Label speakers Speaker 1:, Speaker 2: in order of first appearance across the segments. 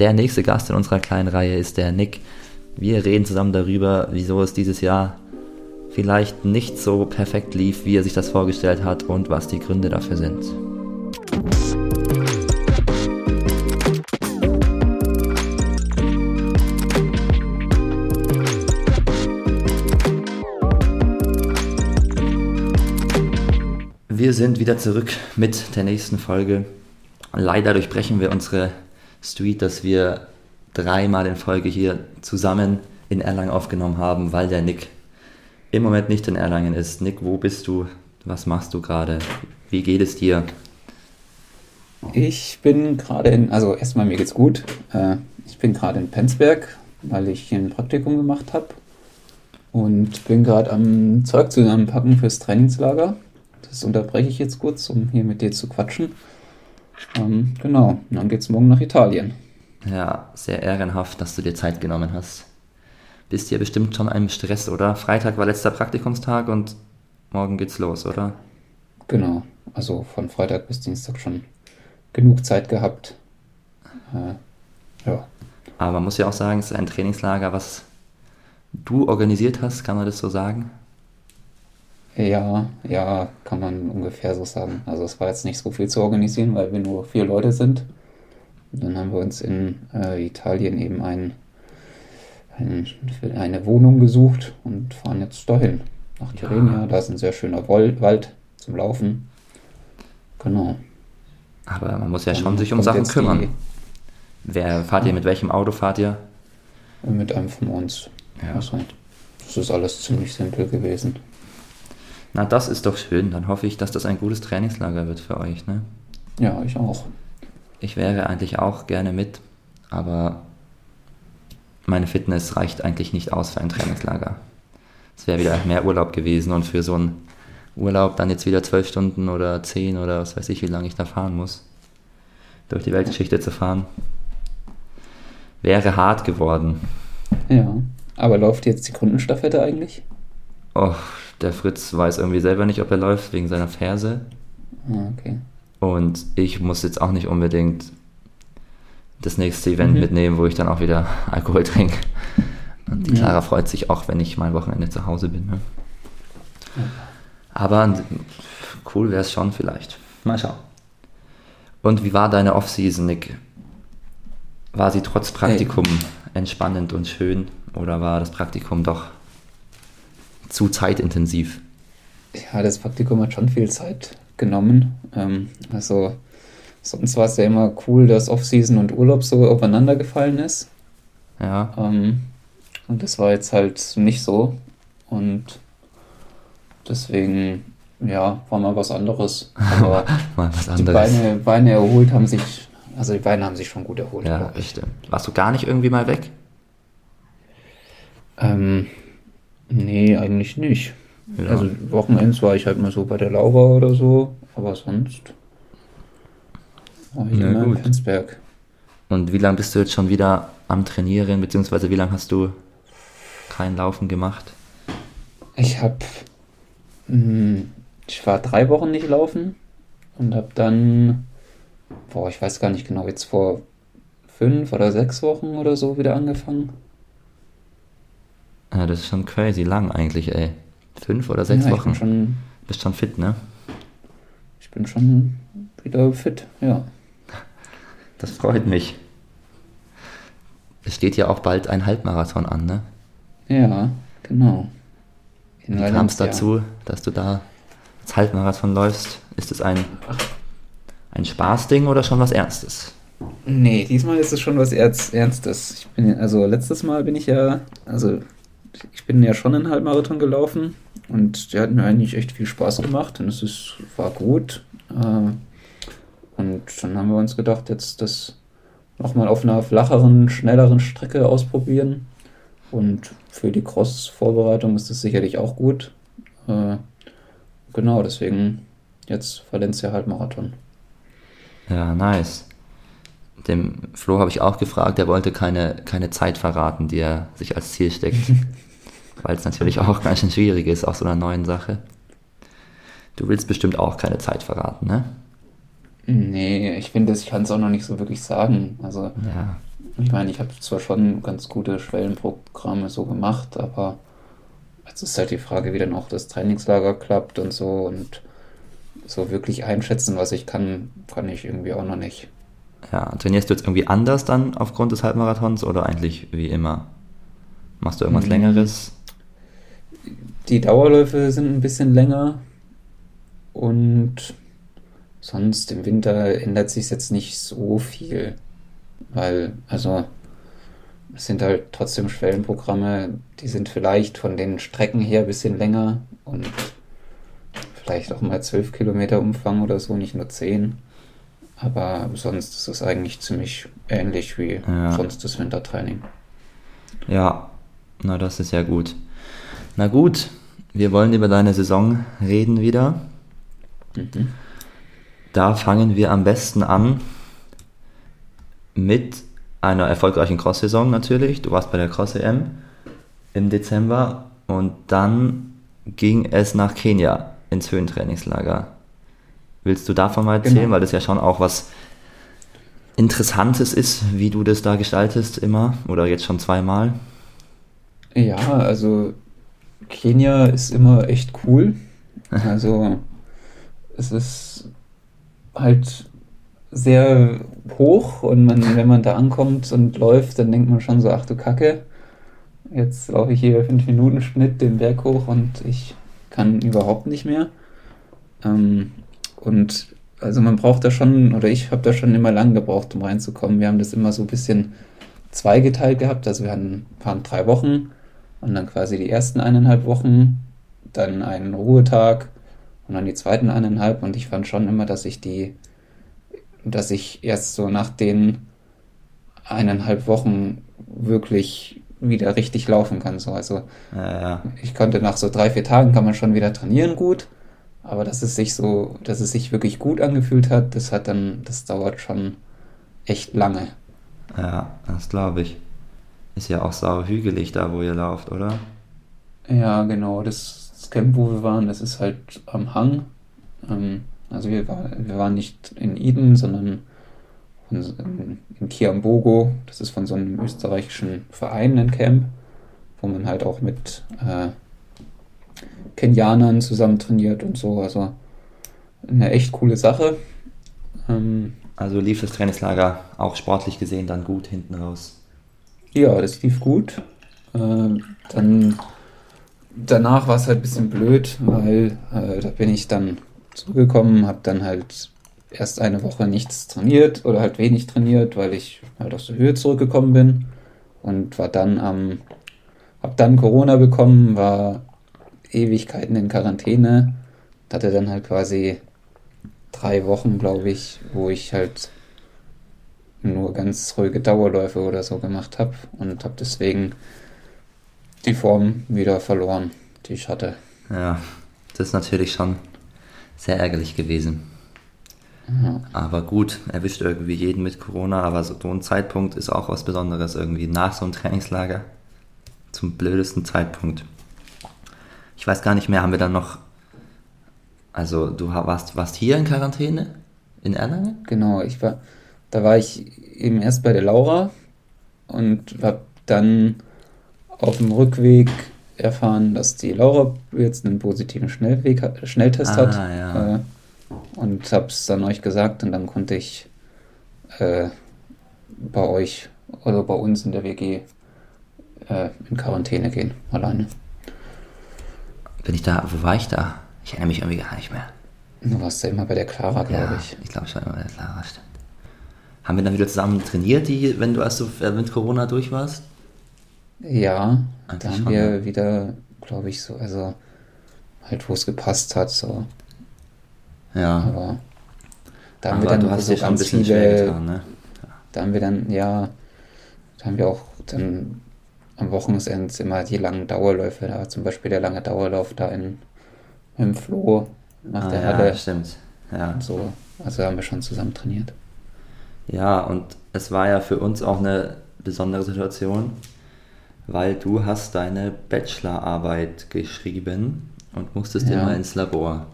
Speaker 1: der nächste Gast in unserer kleinen Reihe ist der Nick. Wir reden zusammen darüber, wieso es dieses Jahr vielleicht nicht so perfekt lief, wie er sich das vorgestellt hat und was die Gründe dafür sind. Wir sind wieder zurück mit der nächsten Folge. Leider durchbrechen wir unsere Street, dass wir dreimal in Folge hier zusammen in Erlangen aufgenommen haben, weil der Nick im Moment nicht in Erlangen ist. Nick, wo bist du? Was machst du gerade? Wie geht es dir?
Speaker 2: Ich bin gerade in, also erstmal mir geht's gut. Äh, ich bin gerade in Penzberg, weil ich hier ein Praktikum gemacht habe und bin gerade am Zeug zusammenpacken fürs Trainingslager. Das unterbreche ich jetzt kurz, um hier mit dir zu quatschen. Ähm, genau, und dann geht's morgen nach Italien.
Speaker 1: Ja, sehr ehrenhaft, dass du dir Zeit genommen hast. Bist ja bestimmt schon einem Stress, oder? Freitag war letzter Praktikumstag und morgen geht's los, oder?
Speaker 2: Genau, also von Freitag bis Dienstag schon genug Zeit gehabt. Äh, ja.
Speaker 1: Aber man muss ja auch sagen, es ist ein Trainingslager, was du organisiert hast, kann man das so sagen?
Speaker 2: Ja, ja, kann man ungefähr so sagen. Also es war jetzt nicht so viel zu organisieren, weil wir nur vier Leute sind. Und dann haben wir uns in äh, Italien eben ein, ein, eine Wohnung gesucht und fahren jetzt dahin. Nach Tirrenia. Da ist ein sehr schöner Wald zum Laufen. Genau.
Speaker 1: Aber man muss ja
Speaker 2: Dann
Speaker 1: schon sich um Sachen kümmern.
Speaker 2: die-
Speaker 1: Wer fahrt ihr, mit welchem Auto fahrt ihr?
Speaker 2: Mit einem von uns.
Speaker 1: Ja.
Speaker 2: Also, das ist alles ziemlich simpel gewesen.
Speaker 1: Na, das ist doch schön. Dann hoffe ich, dass das ein gutes Trainingslager wird für euch, ne?
Speaker 2: Ja, ich auch.
Speaker 1: Ich wäre eigentlich auch gerne mit, aber meine Fitness reicht eigentlich nicht aus für ein Trainingslager. Es wäre wieder mehr Urlaub gewesen und für so einen Urlaub dann jetzt wieder zwölf Stunden oder zehn oder was weiß ich, wie lange ich da fahren muss, durch die Weltgeschichte zu fahren, wäre hart geworden.
Speaker 2: Ja. Aber läuft jetzt die Kundenstaffette eigentlich?
Speaker 1: Oh, der Fritz weiß irgendwie selber nicht, ob er läuft wegen seiner Ferse.
Speaker 2: Ah, okay.
Speaker 1: Und ich muss jetzt auch nicht unbedingt das nächste Event
Speaker 2: Mhm.
Speaker 1: mitnehmen, wo ich dann auch wieder Alkohol trinke. Und die
Speaker 2: Ja.
Speaker 1: Clara freut sich auch, wenn ich mal Wochenende zu Hause bin. Ne? Aber cool wäre es schon vielleicht. Mal schauen. Und wie war deine Off-Season, Nick? War sie trotz Praktikum entspannend und schön oder war das Praktikum doch zu zeitintensiv?
Speaker 2: Ja, das Praktikum hat schon viel Zeit genommen. Ähm, also sonst war es ja immer cool, dass Off-Season und Urlaub so aufeinander gefallen ist.
Speaker 1: Ja,
Speaker 2: Ähm, und das war jetzt halt nicht so. Und deswegen, ja, war mal was anderes. Aber
Speaker 1: mal was
Speaker 2: die
Speaker 1: anderes.
Speaker 2: Beine, Beine erholt haben sich, also die Beine haben sich schon gut erholt,
Speaker 1: Ja, stimmt. Warst du gar nicht irgendwie mal weg?
Speaker 2: Ähm, nee, eigentlich nicht.
Speaker 1: Ja.
Speaker 2: Also Wochenends war ich halt mal so bei der Laura oder so, aber sonst war ich
Speaker 1: Na
Speaker 2: immer in
Speaker 1: gut.
Speaker 2: Penzberg.
Speaker 1: Und wie lange bist du jetzt schon wieder am Trainieren, beziehungsweise wie lange hast du kein Laufen gemacht?
Speaker 2: Ich hab, mh, ich war drei Wochen nicht laufen und hab dann, boah, ich weiß gar nicht genau, jetzt vor fünf oder sechs Wochen oder so wieder angefangen.
Speaker 1: Ja, das ist schon crazy lang eigentlich, ey. Fünf oder sechs
Speaker 2: ja,
Speaker 1: Wochen.
Speaker 2: schon,
Speaker 1: Bist schon fit, ne?
Speaker 2: ich bin schon wieder fit, ja.
Speaker 1: Das freut mich. Es steht ja auch bald ein Halbmarathon an, ne?
Speaker 2: Ja, genau. In
Speaker 1: Wie kam es dazu, dass du da als Halbmarathon läufst? Ist es ein, ein Spaßding oder schon was Ernstes?
Speaker 2: Nee, diesmal ist es schon was Ernst, Ernstes. Ich bin, also letztes Mal bin ich ja, also ich bin ja schon einen Halbmarathon gelaufen und der hat mir eigentlich echt viel Spaß gemacht und es ist, war gut. Äh, und dann haben wir uns gedacht, jetzt das nochmal auf einer flacheren, schnelleren Strecke ausprobieren. Und für die Cross-Vorbereitung ist das sicherlich auch gut. Äh, genau, deswegen jetzt Valencia Halbmarathon.
Speaker 1: Ja, nice. Dem Flo habe ich auch gefragt, der wollte keine, keine Zeit verraten, die er sich als Ziel steckt. Weil es natürlich auch ganz schön schwierig ist, aus so einer neuen Sache. Du willst bestimmt auch keine Zeit verraten, ne?
Speaker 2: Nee, ich finde, ich kann es auch noch nicht so wirklich sagen. Also,
Speaker 1: Ja.
Speaker 2: Ich meine, ich habe zwar schon ganz gute Schwellenprogramme so gemacht, aber es ist halt die Frage, wie dann auch das Trainingslager klappt und so und so wirklich einschätzen, was ich kann, kann ich irgendwie auch noch nicht.
Speaker 1: Ja, trainierst du jetzt irgendwie anders dann aufgrund des Halbmarathons oder eigentlich wie immer? Machst du irgendwas mhm. Längeres?
Speaker 2: Die Dauerläufe sind ein bisschen länger und sonst im Winter ändert sich jetzt nicht so viel, weil, also, es sind halt trotzdem Schwellenprogramme, die sind vielleicht von den Strecken her ein bisschen länger und vielleicht auch mal 12 Kilometer Umfang oder so, nicht nur 10. Aber sonst ist es eigentlich ziemlich ähnlich wie ja. sonst das Wintertraining.
Speaker 1: Ja, na das ist ja gut. Na gut, wir wollen über deine Saison reden wieder. Mhm. Da fangen wir am besten an mit einer erfolgreichen Cross-Saison natürlich. Du warst bei der Cross-EM im Dezember und dann ging es nach Kenia ins Höhentrainingslager. Willst du davon mal erzählen, genau. weil das ja schon auch was Interessantes ist, wie du das da gestaltest immer oder jetzt schon zweimal?
Speaker 2: Ja, also Kenia ist immer echt cool. Also es ist halt sehr hoch und man, wenn man da ankommt und läuft, dann denkt man schon so, ach du Kacke, jetzt laufe ich hier fünf Minuten Schnitt den Berg hoch und ich kann überhaupt nicht mehr. Ähm, und also man braucht da schon, oder ich habe da schon immer lang gebraucht, um reinzukommen. Wir haben das immer so ein bisschen zweigeteilt gehabt. Also wir hatten, waren drei Wochen und dann quasi die ersten eineinhalb Wochen, dann einen Ruhetag und dann die zweiten eineinhalb. Und ich fand schon immer, dass ich die, dass ich erst so nach den eineinhalb Wochen wirklich wieder richtig laufen kann. So. Also ja, ja. ich konnte nach so drei, vier Tagen kann man schon wieder trainieren gut. Aber dass es sich so, dass es sich wirklich gut angefühlt hat, das hat dann, das dauert schon echt lange.
Speaker 1: Ja, das glaube ich. Ist ja auch sau hügelig da, wo ihr lauft, oder?
Speaker 2: Ja, genau. Das, das Camp, wo wir waren, das ist halt am Hang. Ähm, also wir, war, wir waren nicht in Eden, sondern in, in Kiambogo. Das ist von so einem österreichischen Verein ein Camp, wo man halt auch mit äh, Kenianern zusammen trainiert und so. Also eine echt coole Sache.
Speaker 1: Ähm, also lief das Trainingslager auch sportlich gesehen dann gut hinten raus?
Speaker 2: Ja, das lief gut. Äh, dann danach war es halt ein bisschen blöd, weil äh, da bin ich dann zugekommen, habe dann halt erst eine Woche nichts trainiert oder halt wenig trainiert, weil ich halt aus der Höhe zurückgekommen bin und war dann am, hab dann Corona bekommen, war Ewigkeiten in Quarantäne. Hatte dann halt quasi drei Wochen, glaube ich, wo ich halt nur ganz ruhige Dauerläufe oder so gemacht habe und habe deswegen die Form wieder verloren, die ich hatte.
Speaker 1: Ja, das ist natürlich schon sehr ärgerlich gewesen. Ja. Aber gut, erwischt irgendwie jeden mit Corona, aber so ein Zeitpunkt ist auch was Besonderes irgendwie nach so einem Trainingslager. Zum blödesten Zeitpunkt ich weiß gar nicht mehr, haben wir dann noch, also du warst, warst hier in Quarantäne in Erlangen?
Speaker 2: Genau, ich war, da war ich eben erst bei der Laura und habe dann auf dem Rückweg erfahren, dass die Laura jetzt einen positiven Schnellweg, Schnelltest ah, hat. Ja. Äh, und habe es dann euch gesagt und dann konnte ich äh, bei euch oder bei uns in der WG äh, in Quarantäne gehen, alleine.
Speaker 1: Bin ich da, wo war ich da? Ich erinnere mich irgendwie gar nicht mehr.
Speaker 2: Du warst ja immer bei der Clara, glaube ja, ich.
Speaker 1: Ich glaube schon immer bei der Clara, stimmt. Haben wir dann wieder zusammen trainiert, die, wenn du also mit Corona durch warst?
Speaker 2: Ja, Eigentlich da haben wir ne? wieder, glaube ich, so, also halt, wo es gepasst hat, so.
Speaker 1: Ja. Aber
Speaker 2: da haben Aber wir dann du hast so schon ein bisschen viele, getan, ne? Da haben wir dann, ja, da haben wir auch dann am Wochenende immer die langen Dauerläufe. Da zum Beispiel der lange Dauerlauf da in, im Floh nach ah, der Halle.
Speaker 1: Ja, stimmt. Ja.
Speaker 2: so. Also haben wir schon zusammen trainiert.
Speaker 1: Ja, und es war ja für uns auch eine besondere Situation, weil du hast deine Bachelorarbeit geschrieben und musstest ja. immer ins Labor.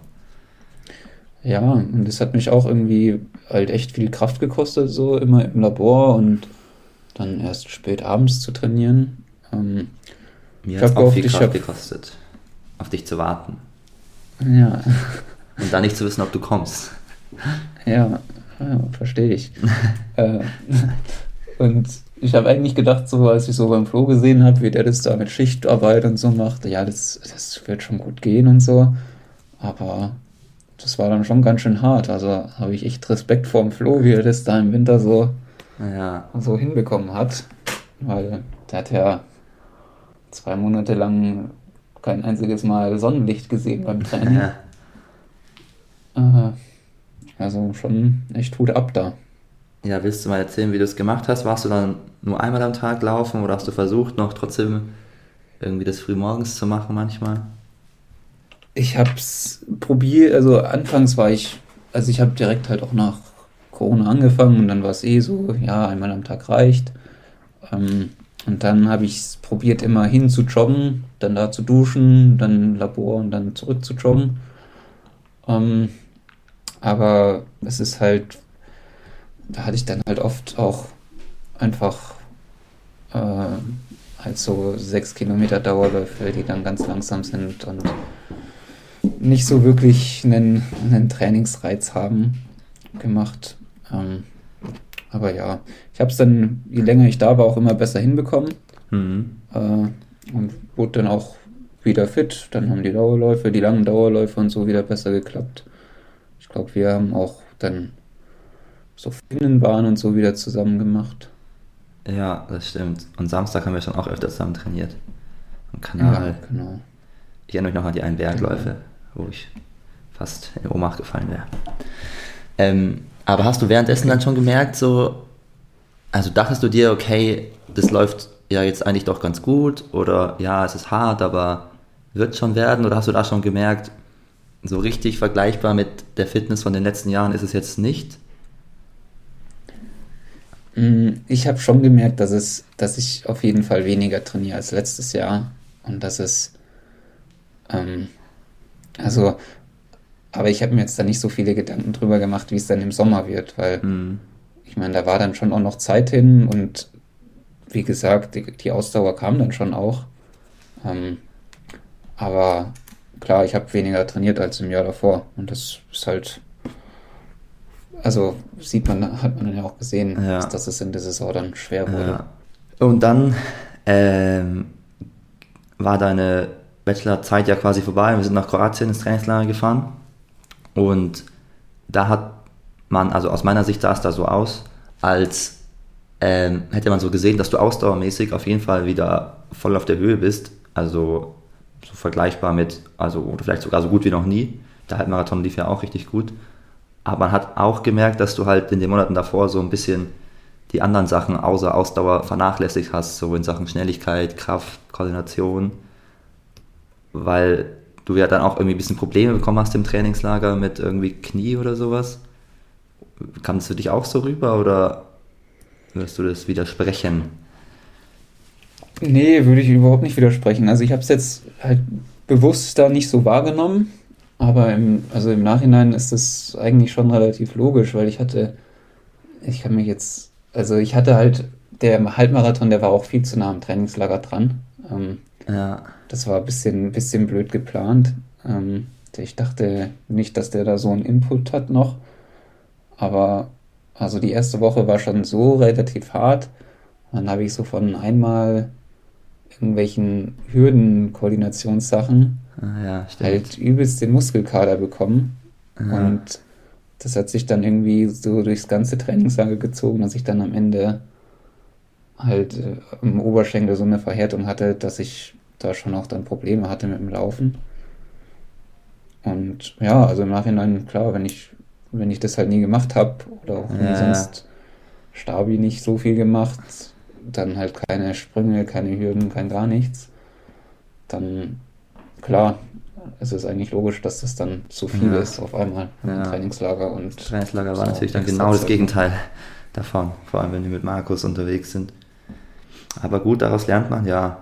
Speaker 2: Ja, und das hat mich auch irgendwie halt echt viel Kraft gekostet, so immer im Labor und dann erst spät abends zu trainieren. Ähm,
Speaker 1: Mir hat auch viel Kraft gekostet, auf dich zu warten.
Speaker 2: Ja.
Speaker 1: Und dann nicht zu wissen, ob du kommst.
Speaker 2: Ja, ja verstehe ich. äh, und ich habe eigentlich gedacht, so als ich so beim Flo gesehen habe, wie der das da mit Schichtarbeit und so macht, ja, das, das wird schon gut gehen und so. Aber das war dann schon ganz schön hart. Also habe ich echt Respekt vor dem Flo, wie er das da im Winter so,
Speaker 1: ja.
Speaker 2: so hinbekommen hat. Weil der hat ja zwei Monate lang kein einziges Mal Sonnenlicht gesehen beim Training. Ja. Äh, also schon echt Hut ab da.
Speaker 1: Ja, willst du mal erzählen, wie du es gemacht hast? Warst du dann nur einmal am Tag laufen oder hast du versucht, noch trotzdem irgendwie das frühmorgens zu machen manchmal?
Speaker 2: Ich habe es probiert, also anfangs war ich, also ich habe direkt halt auch nach Corona angefangen und dann war es eh so, ja, einmal am Tag reicht. Ähm, und dann habe ich es probiert, immer hin zu joggen, dann da zu duschen, dann Labor und dann zurück zu joggen. Ähm, aber es ist halt, da hatte ich dann halt oft auch einfach äh, halt so sechs Kilometer Dauerläufe, die dann ganz langsam sind und nicht so wirklich einen, einen Trainingsreiz haben gemacht. Ähm, aber ja, ich habe es dann, je länger ich da war, auch immer besser hinbekommen.
Speaker 1: Mhm.
Speaker 2: Äh, und wurde dann auch wieder fit. Dann haben die Dauerläufe, die langen Dauerläufe und so wieder besser geklappt. Ich glaube, wir haben auch dann so Finnenbahn und so wieder zusammen gemacht.
Speaker 1: Ja, das stimmt. Und Samstag haben wir schon auch öfter zusammen trainiert. Am Kanal.
Speaker 2: Ja, genau.
Speaker 1: Ich erinnere mich noch an die einen Bergläufe. Wo ich fast in Ohnmacht gefallen wäre. Ähm, aber hast du währenddessen dann schon gemerkt, so, also dachtest du dir, okay, das läuft ja jetzt eigentlich doch ganz gut oder ja, es ist hart, aber wird schon werden oder hast du da schon gemerkt, so richtig vergleichbar mit der Fitness von den letzten Jahren ist es jetzt nicht?
Speaker 2: Mm, ich habe schon gemerkt, dass es, dass ich auf jeden Fall weniger trainiere als letztes Jahr und dass es ähm, also, aber ich habe mir jetzt da nicht so viele Gedanken drüber gemacht, wie es dann im Sommer wird, weil
Speaker 1: mhm.
Speaker 2: ich meine, da war dann schon auch noch Zeit hin und wie gesagt, die, die Ausdauer kam dann schon auch. Ähm, aber klar, ich habe weniger trainiert als im Jahr davor und das ist halt, also sieht man, hat man dann ja auch gesehen,
Speaker 1: ja.
Speaker 2: dass, dass es in der Saison dann schwer wurde. Ja.
Speaker 1: Und dann ähm, war deine Bachelorzeit ja quasi vorbei. Wir sind nach Kroatien ins Trainingslager gefahren. Und da hat man, also aus meiner Sicht sah es da so aus, als ähm, hätte man so gesehen, dass du ausdauermäßig auf jeden Fall wieder voll auf der Höhe bist. Also so vergleichbar mit, also oder vielleicht sogar so gut wie noch nie. Der Halbmarathon lief ja auch richtig gut. Aber man hat auch gemerkt, dass du halt in den Monaten davor so ein bisschen die anderen Sachen außer Ausdauer vernachlässigt hast, so in Sachen Schnelligkeit, Kraft, Koordination weil du ja dann auch irgendwie ein bisschen Probleme bekommen hast im Trainingslager mit irgendwie Knie oder sowas. Kam es für dich auch so rüber oder wirst du das widersprechen?
Speaker 2: Nee, würde ich überhaupt nicht widersprechen. Also ich habe es jetzt halt bewusst da nicht so wahrgenommen, aber im, also im Nachhinein ist das eigentlich schon relativ logisch, weil ich hatte, ich kann mich jetzt, also ich hatte halt, der Halbmarathon, der war auch viel zu nah am Trainingslager dran. Ähm,
Speaker 1: ja.
Speaker 2: Das war ein bisschen, bisschen blöd geplant. Ähm, ich dachte nicht, dass der da so einen Input hat noch. Aber also die erste Woche war schon so relativ hart. dann habe ich so von einmal irgendwelchen Hürdenkoordinationssachen
Speaker 1: ah, ja,
Speaker 2: halt übelst den Muskelkader bekommen.
Speaker 1: Ja.
Speaker 2: Und das hat sich dann irgendwie so durchs ganze Trainingslager gezogen, dass ich dann am Ende halt äh, im Oberschenkel so eine Verhärtung hatte, dass ich da schon auch dann Probleme hatte mit dem Laufen. Und ja, also im Nachhinein, klar, wenn ich, wenn ich das halt nie gemacht habe oder auch ja. sonst Stabi nicht so viel gemacht, dann halt keine Sprünge, keine Hürden, kein gar nichts, dann klar, es ist eigentlich logisch, dass das dann zu viel ja. ist auf einmal
Speaker 1: ja.
Speaker 2: im Trainingslager. Und
Speaker 1: das Trainingslager war natürlich dann genau das Gegenteil davon, vor allem wenn die mit Markus unterwegs sind. Aber gut, daraus lernt man ja.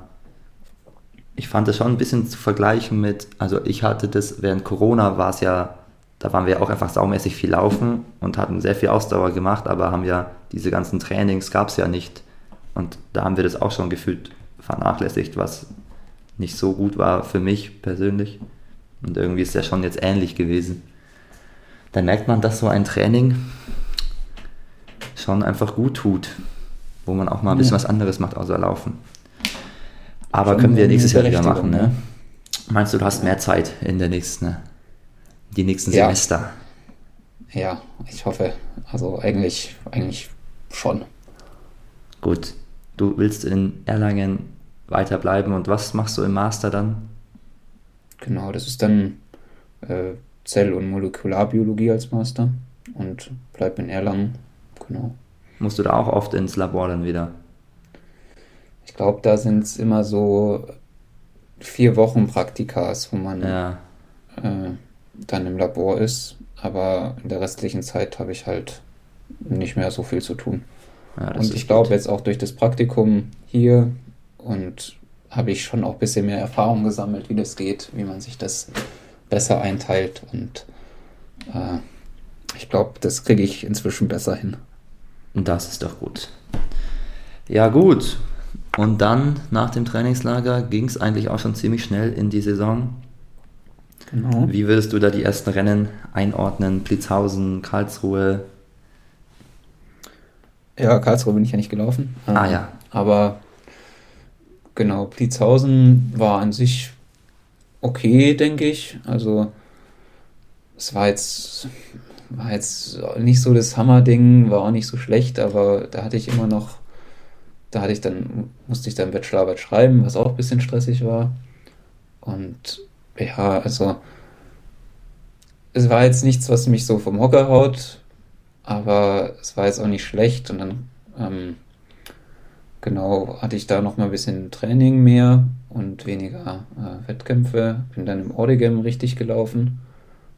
Speaker 1: Ich fand das schon ein bisschen zu vergleichen mit, also ich hatte das, während Corona war es ja, da waren wir auch einfach saumäßig viel laufen und hatten sehr viel Ausdauer gemacht, aber haben ja diese ganzen Trainings gab es ja nicht da haben wir das auch schon gefühlt vernachlässigt, was nicht so gut war für mich persönlich. Und irgendwie ist ja schon jetzt ähnlich gewesen. Dann merkt man, dass so ein Training schon einfach gut tut, wo man auch mal ein bisschen ja. was anderes macht, außer laufen. Aber können wir nächstes Jahr wieder machen, ne? Meinst du, du hast mehr Zeit in der nächsten, die nächsten ja. Semester?
Speaker 2: Ja, ich hoffe. Also eigentlich, eigentlich schon.
Speaker 1: Gut. Du willst in Erlangen weiterbleiben und was machst du im Master dann?
Speaker 2: Genau, das ist dann äh, Zell- und Molekularbiologie als Master und bleib in Erlangen. Genau.
Speaker 1: Musst du da auch oft ins Labor dann wieder?
Speaker 2: Ich glaube, da sind es immer so vier Wochen Praktikas, wo man ja. äh, dann im Labor ist. Aber in der restlichen Zeit habe ich halt nicht mehr so viel zu tun. Ja, und ich glaube jetzt auch durch das Praktikum hier und habe ich schon auch ein bisschen mehr Erfahrung gesammelt, wie das geht, wie man sich das besser einteilt und äh, ich glaube, das kriege ich inzwischen besser hin.
Speaker 1: Das ist doch gut. Ja gut, und dann nach dem Trainingslager ging es eigentlich auch schon ziemlich schnell in die Saison. Genau. Wie würdest du da die ersten Rennen einordnen? Blitzhausen, Karlsruhe?
Speaker 2: Ja, Karlsruhe bin ich ja nicht gelaufen.
Speaker 1: Ah ja.
Speaker 2: Aber genau, Blitzhausen war an sich okay, denke ich. Also es war jetzt, war jetzt nicht so das Hammer-Ding, war auch nicht so schlecht, aber da hatte ich immer noch da hatte ich dann, musste ich dann Bachelorarbeit schreiben, was auch ein bisschen stressig war. Und ja, also es war jetzt nichts, was mich so vom Hocker haut, aber es war jetzt auch nicht schlecht. Und dann ähm, genau hatte ich da noch mal ein bisschen Training mehr und weniger äh, Wettkämpfe. Bin dann im Origam richtig gelaufen.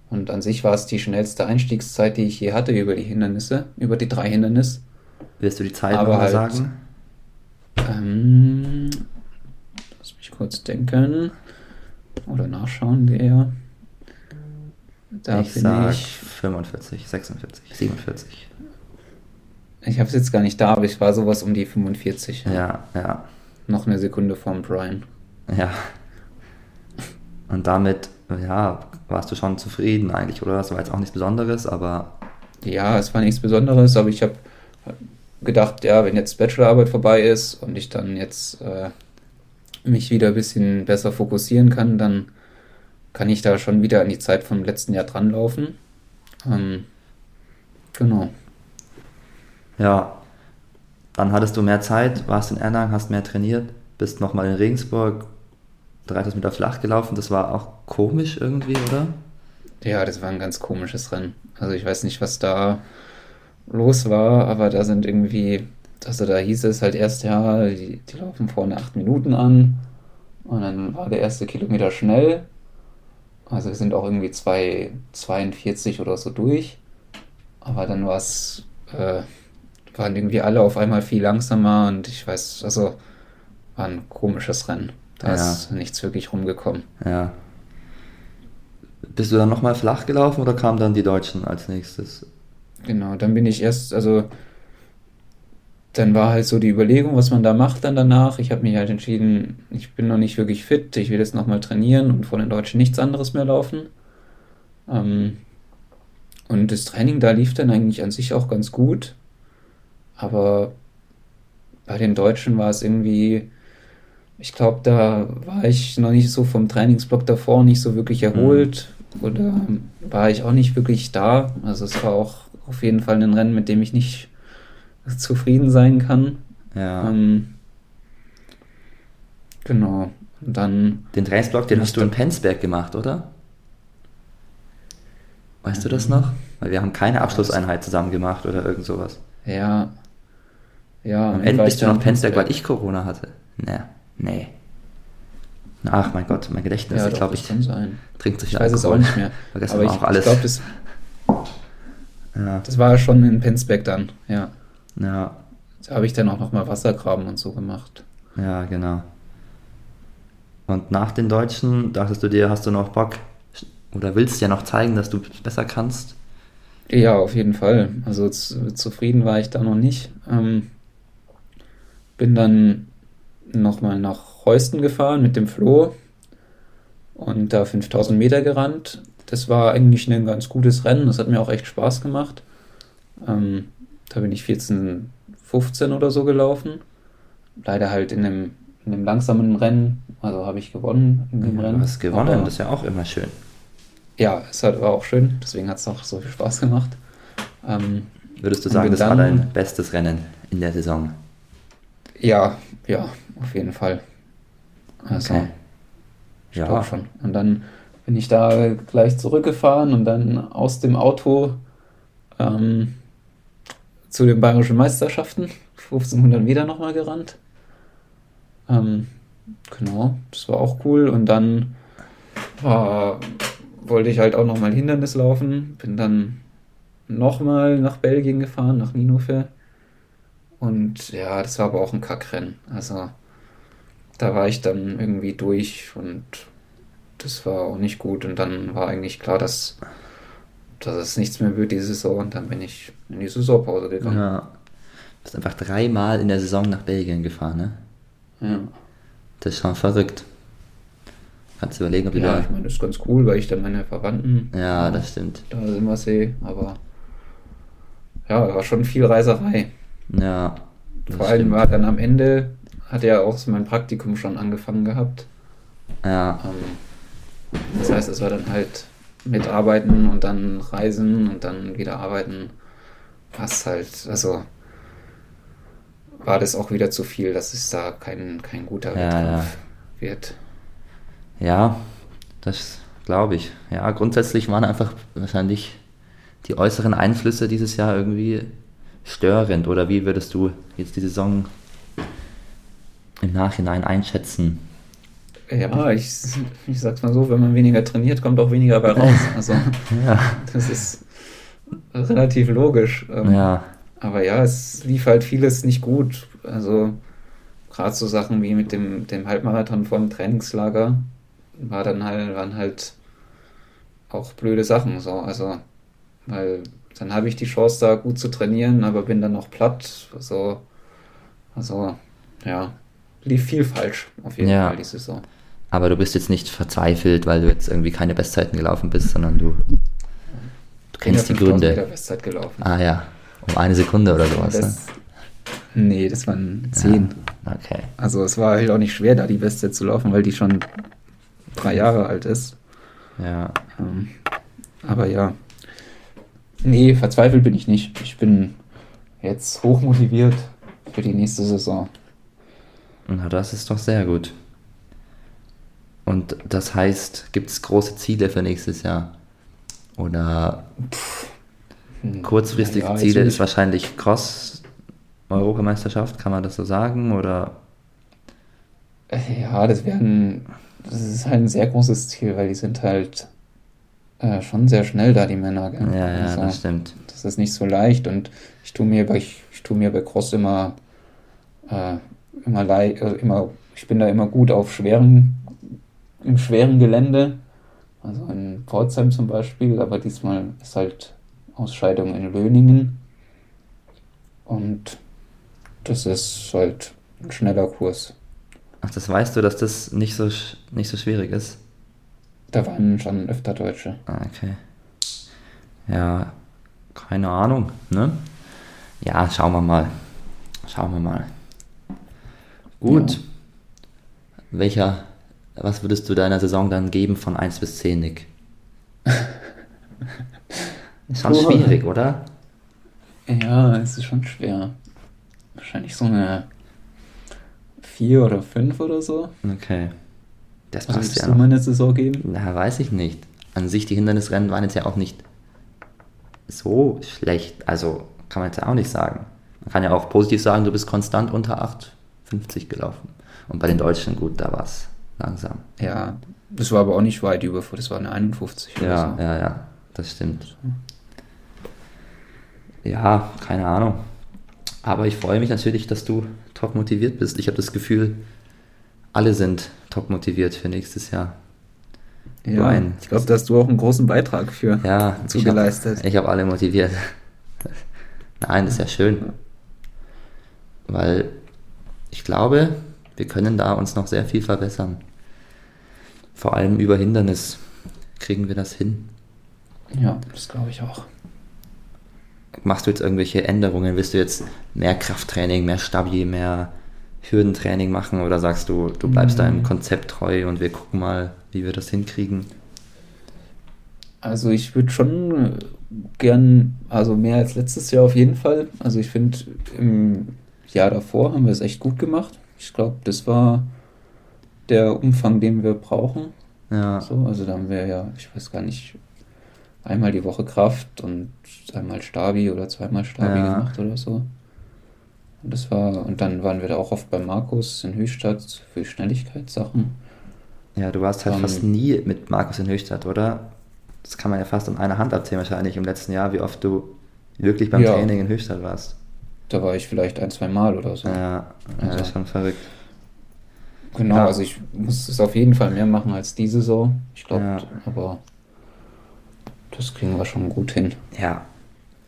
Speaker 2: Und an sich war es die schnellste Einstiegszeit, die ich je hatte über die Hindernisse, über die drei Hindernisse.
Speaker 1: Wirst du die Zeit aber halt, sagen?
Speaker 2: Ähm, lass mich kurz denken. Oder nachschauen, der.
Speaker 1: Da ich sag ich 45, 46, 47.
Speaker 2: Ich habe es jetzt gar nicht da, aber ich war sowas um die 45.
Speaker 1: Ja, ja.
Speaker 2: Noch eine Sekunde vorm Brian.
Speaker 1: Ja. Und damit, ja, warst du schon zufrieden eigentlich, oder? Das war jetzt auch nichts Besonderes, aber.
Speaker 2: Ja, es war nichts Besonderes, aber ich habe gedacht, ja, wenn jetzt Bachelorarbeit vorbei ist und ich dann jetzt äh, mich wieder ein bisschen besser fokussieren kann, dann kann ich da schon wieder an die Zeit vom letzten Jahr dranlaufen. Ähm, genau.
Speaker 1: Ja, dann hattest du mehr Zeit, warst in Erlangen, hast mehr trainiert, bist nochmal in Regensburg 3000 Meter flach gelaufen. Das war auch komisch irgendwie, oder?
Speaker 2: Ja, das war ein ganz komisches Rennen. Also ich weiß nicht, was da los war, aber da sind irgendwie, also da hieß es halt erst, ja, die, die laufen vorne acht Minuten an und dann war der erste Kilometer schnell. Also wir sind auch irgendwie 2,42 oder so durch. Aber dann war es, äh, waren irgendwie alle auf einmal viel langsamer und ich weiß, also war ein komisches Rennen. Da ja. ist nichts wirklich rumgekommen.
Speaker 1: Ja. Bist du dann nochmal flach gelaufen oder kamen dann die Deutschen als nächstes?
Speaker 2: Genau, dann bin ich erst, also dann war halt so die Überlegung, was man da macht dann danach. Ich habe mich halt entschieden, ich bin noch nicht wirklich fit, ich will jetzt nochmal trainieren und vor den Deutschen nichts anderes mehr laufen. Ähm, und das Training da lief dann eigentlich an sich auch ganz gut. Aber bei den Deutschen war es irgendwie, ich glaube, da war ich noch nicht so vom Trainingsblock davor nicht so wirklich erholt. Oder war ich auch nicht wirklich da. Also es war auch auf jeden Fall ein Rennen, mit dem ich nicht zufrieden sein kann.
Speaker 1: Ja.
Speaker 2: Ähm, genau. Und dann.
Speaker 1: Den Trainingsblock, den hast du in Penzberg gemacht, oder? Weißt du das noch? Weil wir haben keine Abschlusseinheit zusammen gemacht oder irgend sowas.
Speaker 2: Ja. Ja.
Speaker 1: Am Ende bist du noch Penzberg, weil ich Corona hatte. Nee. Nee. Ach mein Gott, mein Gedächtnis,
Speaker 2: ja,
Speaker 1: ich glaube, ich trinkt sich
Speaker 2: Ich weiß es auch nicht mehr.
Speaker 1: Vergessen aber ich, auch alles.
Speaker 2: Ich glaube, das, ja. Das war schon in Penzbeck dann, ja.
Speaker 1: Ja.
Speaker 2: Da habe ich dann auch nochmal Wassergraben und so gemacht.
Speaker 1: Ja, genau. Und nach den Deutschen dachtest du dir, hast du noch Bock oder willst ja noch zeigen, dass du besser kannst?
Speaker 2: Ja, auf jeden Fall. Also zufrieden war ich da noch nicht. Ähm, bin dann nochmal nach Heusten gefahren mit dem Flo und da 5000 Meter gerannt. Das war eigentlich ein ganz gutes Rennen. Das hat mir auch echt Spaß gemacht. Ähm, da bin ich 14, 15 oder so gelaufen. Leider halt in einem, in einem langsamen Rennen. Also habe ich gewonnen in dem
Speaker 1: Ja,
Speaker 2: Rennen.
Speaker 1: du hast gewonnen,
Speaker 2: Aber-
Speaker 1: das ist ja auch immer schön.
Speaker 2: Ja, es hat, war auch schön. Deswegen hat es auch so viel Spaß gemacht. Ähm,
Speaker 1: Würdest du sagen, das war
Speaker 2: dann-
Speaker 1: dein bestes Rennen in der Saison?
Speaker 2: ja, ja, auf jeden Fall. Also,
Speaker 1: Okay.
Speaker 2: Ich glaube schon. Und dann bin ich da gleich zurückgefahren und dann aus dem Auto ähm, zu den bayerischen Meisterschaften, 1500 Meter nochmal gerannt. Ähm, genau, das war auch cool. Und dann war, wollte ich halt auch nochmal Hindernis laufen. Bin dann nochmal nach Belgien gefahren, nach Ninofe. Und ja, das war aber auch ein Kackrennen. Also da war ich dann irgendwie durch und das war auch nicht gut. Und dann war eigentlich klar, dass, dass es nichts mehr wird diese Saison. Und dann bin ich in die Saisonpause gegangen.
Speaker 1: Ja. Du bist einfach dreimal in der Saison nach Belgien gefahren, ne?
Speaker 2: Ja,
Speaker 1: Das ist schon verrückt. Kannst du überlegen, ob du
Speaker 2: ja
Speaker 1: da.
Speaker 2: ich meine, das ist ganz cool, weil ich dann meine Verwandten
Speaker 1: Ja, das stimmt.
Speaker 2: da immer sehe. Aber ja, war schon viel Reiserei.
Speaker 1: Ja.
Speaker 2: Vor allem
Speaker 1: stimmt.
Speaker 2: war dann am Ende, hat ja auch so mein Praktikum schon angefangen gehabt.
Speaker 1: Ja,
Speaker 2: Ähm, das heißt, es war dann halt mitarbeiten und dann reisen und dann wieder arbeiten. Was halt, also war das auch wieder zu viel, dass es da kein, kein guter
Speaker 1: Ja,
Speaker 2: Wettkampf wird.
Speaker 1: ja, das glaube ich. Ja, grundsätzlich waren einfach wahrscheinlich die äußeren Einflüsse dieses Jahr irgendwie störend. Oder wie würdest du jetzt die Saison im Nachhinein einschätzen?
Speaker 2: Ja, ich, ich sag's mal so, wenn man weniger trainiert, kommt auch weniger bei raus. Also
Speaker 1: Ja.
Speaker 2: das ist relativ logisch. Ähm,
Speaker 1: Ja,
Speaker 2: Aber ja, es lief halt vieles nicht gut. Also gerade so Sachen wie mit dem, dem Halbmarathon vom Trainingslager war dann halt, waren halt auch blöde Sachen so. Also, weil dann habe ich die Chance da gut zu trainieren, aber bin dann noch platt. So, also, ja, lief viel falsch auf jeden
Speaker 1: Ja.
Speaker 2: Fall die Saison.
Speaker 1: aber du bist jetzt nicht verzweifelt, weil du jetzt irgendwie keine Bestzeiten gelaufen bist, sondern du, du kennst die
Speaker 2: 5000
Speaker 1: Gründe.
Speaker 2: Meter Bestzeit gelaufen.
Speaker 1: Ah ja, um eine Sekunde oder sowas. Ne?
Speaker 2: das, nee, das waren 10.
Speaker 1: Ja, okay.
Speaker 2: Also es war halt auch nicht schwer, da die Bestzeit zu laufen, weil die schon drei Jahre alt ist.
Speaker 1: Ja,
Speaker 2: Ähm, aber ja. Nee, verzweifelt bin ich nicht. Ich bin jetzt hochmotiviert für die nächste Saison.
Speaker 1: Na das ist doch sehr gut. Und das heißt, gibt es große Ziele für nächstes Jahr? Oder
Speaker 2: Hm,
Speaker 1: kurzfristige
Speaker 2: ja,
Speaker 1: Ziele ist
Speaker 2: ich-
Speaker 1: wahrscheinlich Cross-Europameisterschaft, kann man das so sagen? Oder
Speaker 2: Äh, Ja, das wären. Das ist halt ein sehr großes Ziel, weil die sind halt äh, schon sehr schnell da, die Männer. Gell?
Speaker 1: ja, ja,
Speaker 2: Also,
Speaker 1: das stimmt.
Speaker 2: das ist nicht so leicht und ich tue mir bei, ich, ich tue mir bei Cross immer, äh, immer, lei äh, immer, ich bin da immer gut auf schweren, im schweren Gelände, also in Pforzheim zum Beispiel, aber diesmal ist halt Ausscheidung in Löningen und das ist halt ein schneller Kurs.
Speaker 1: Ach, das weißt du, dass das nicht so, nicht so schwierig ist?
Speaker 2: Da waren schon öfter Deutsche.
Speaker 1: Ah, okay. Ja, keine Ahnung, ne? Ja, schauen wir mal. Schauen wir mal. Gut.
Speaker 2: Ja.
Speaker 1: Welcher, was würdest du deiner Saison dann geben von 1 bis 10, Nick? Ist schon schwierig, oder?
Speaker 2: Ja, es ist schon schwer. Wahrscheinlich so eine 4 oder 5 oder so.
Speaker 1: Okay. Das passt
Speaker 2: würdest
Speaker 1: ja
Speaker 2: du
Speaker 1: noch.
Speaker 2: meine Saison geben?
Speaker 1: Na, weiß ich nicht. An sich, die Hindernisrennen waren jetzt ja auch nicht so schlecht. Also, kann man jetzt ja auch nicht sagen. Man kann ja auch positiv sagen, du bist konstant unter 8,50 gelaufen. Und bei den Deutschen, gut, da war es langsam.
Speaker 2: Ja, das war aber auch nicht weit über, das war eine 51 oder
Speaker 1: Ja,
Speaker 2: so.
Speaker 1: ja, ja, das stimmt. Ja, keine Ahnung. Aber ich freue mich natürlich, dass du top motiviert bist. Ich habe das Gefühl, alle sind top motiviert für nächstes Jahr.
Speaker 2: Ja,
Speaker 1: Brian.
Speaker 2: ich glaube, da hast du auch einen großen Beitrag für
Speaker 1: Ja,
Speaker 2: zu
Speaker 1: ich hab- habe alle motiviert. Nein, das ist ja schön. Weil ich glaube, wir können da uns noch sehr viel verbessern. Vor allem über Hindernis kriegen wir das hin.
Speaker 2: Ja, das glaube ich auch.
Speaker 1: Machst du jetzt irgendwelche Änderungen? Willst du jetzt mehr Krafttraining, mehr Stabi, mehr Hürdentraining machen oder sagst du, du bleibst mhm. deinem Konzept treu und wir gucken mal, wie wir das hinkriegen?
Speaker 2: Also ich würde schon gern, also mehr als letztes Jahr auf jeden Fall. Also ich finde, im Jahr davor haben wir es echt gut gemacht. Ich glaube, das war der Umfang, den wir brauchen. Ja. So, also da haben wir ja, ich weiß gar nicht, einmal die Woche Kraft und einmal Stabi oder zweimal Stabi ja. gemacht oder so. Und das war, und dann waren wir da auch oft bei Markus in Höchstadt für Schnelligkeitssachen.
Speaker 1: Ja, du warst halt um, fast nie mit Markus in Höchstadt, oder? Das kann man ja fast an einer Hand abzählen, wahrscheinlich im letzten Jahr, wie oft du wirklich beim ja. Training in Höchstadt warst.
Speaker 2: Da war ich vielleicht ein, zwei Mal oder so.
Speaker 1: Ja, also, das ist schon verrückt.
Speaker 2: Genau, ja. also ich muss es auf jeden Fall mehr machen als diese Saison. Ich glaube, ja. aber das kriegen wir schon gut hin.
Speaker 1: Ja,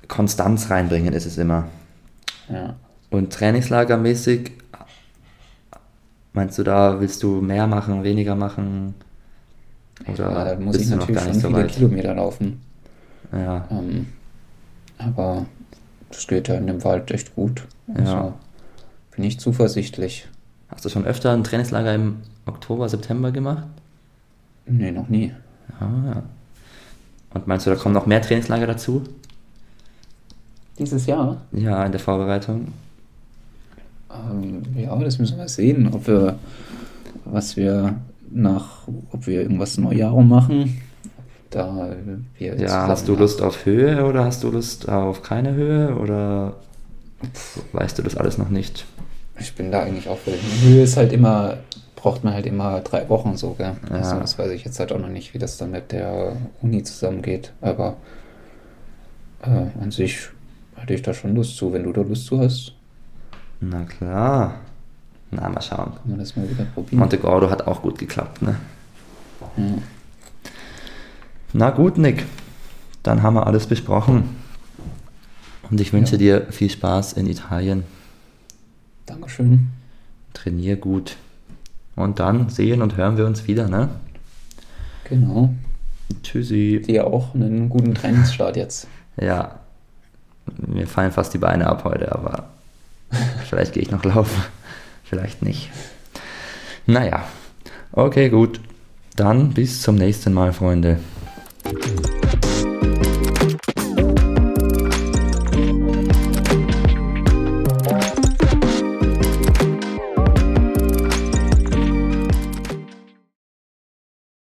Speaker 1: Konstanz reinbringen ist es immer.
Speaker 2: Ja.
Speaker 1: Und trainingslagermäßig, meinst du da, willst du mehr machen, weniger machen?
Speaker 2: Oder ja, da muss ich natürlich schon so viele weit? Kilometer laufen.
Speaker 1: Ja.
Speaker 2: Ähm, aber das geht ja in dem Wald echt gut. Also ja. bin ich zuversichtlich.
Speaker 1: Hast du schon öfter ein Trainingslager im Oktober, September gemacht?
Speaker 2: Nee, noch nie.
Speaker 1: Ah, ja. Und meinst du, da kommen noch mehr Trainingslager dazu?
Speaker 2: Dieses Jahr?
Speaker 1: Ja, in der Vorbereitung.
Speaker 2: Ähm, ja, das müssen wir sehen, ob wir, was wir nach, ob wir irgendwas Neujahr machen. Da
Speaker 1: wir ja, hast du Lust auf Höhe oder hast du Lust auf keine Höhe oder weißt du das alles noch nicht?
Speaker 2: Ich bin da eigentlich auch für. Höhe ist halt immer, braucht man halt immer drei Wochen so, gell? Ja. Also das weiß ich jetzt halt auch noch nicht, wie das dann mit der Uni zusammengeht. Aber äh, an sich hatte ich da schon Lust zu, wenn du da Lust zu hast.
Speaker 1: Na klar. Na, mal schauen.
Speaker 2: Kann man das mal wieder probieren.
Speaker 1: Monte Gordo hat auch gut geklappt, ne? Ja. Na gut, Nick. Dann haben wir alles besprochen. Und ich wünsche ja. dir viel Spaß in Italien.
Speaker 2: Dankeschön.
Speaker 1: Trainier gut. Und dann sehen und hören wir uns wieder, ne?
Speaker 2: Genau.
Speaker 1: Tschüssi.
Speaker 2: Dir auch einen guten Trainingsstart jetzt.
Speaker 1: Ja. Mir fallen fast die Beine ab heute, aber vielleicht gehe ich noch laufen. Vielleicht nicht. Naja. Okay, gut. Dann bis zum nächsten Mal, Freunde. Bye.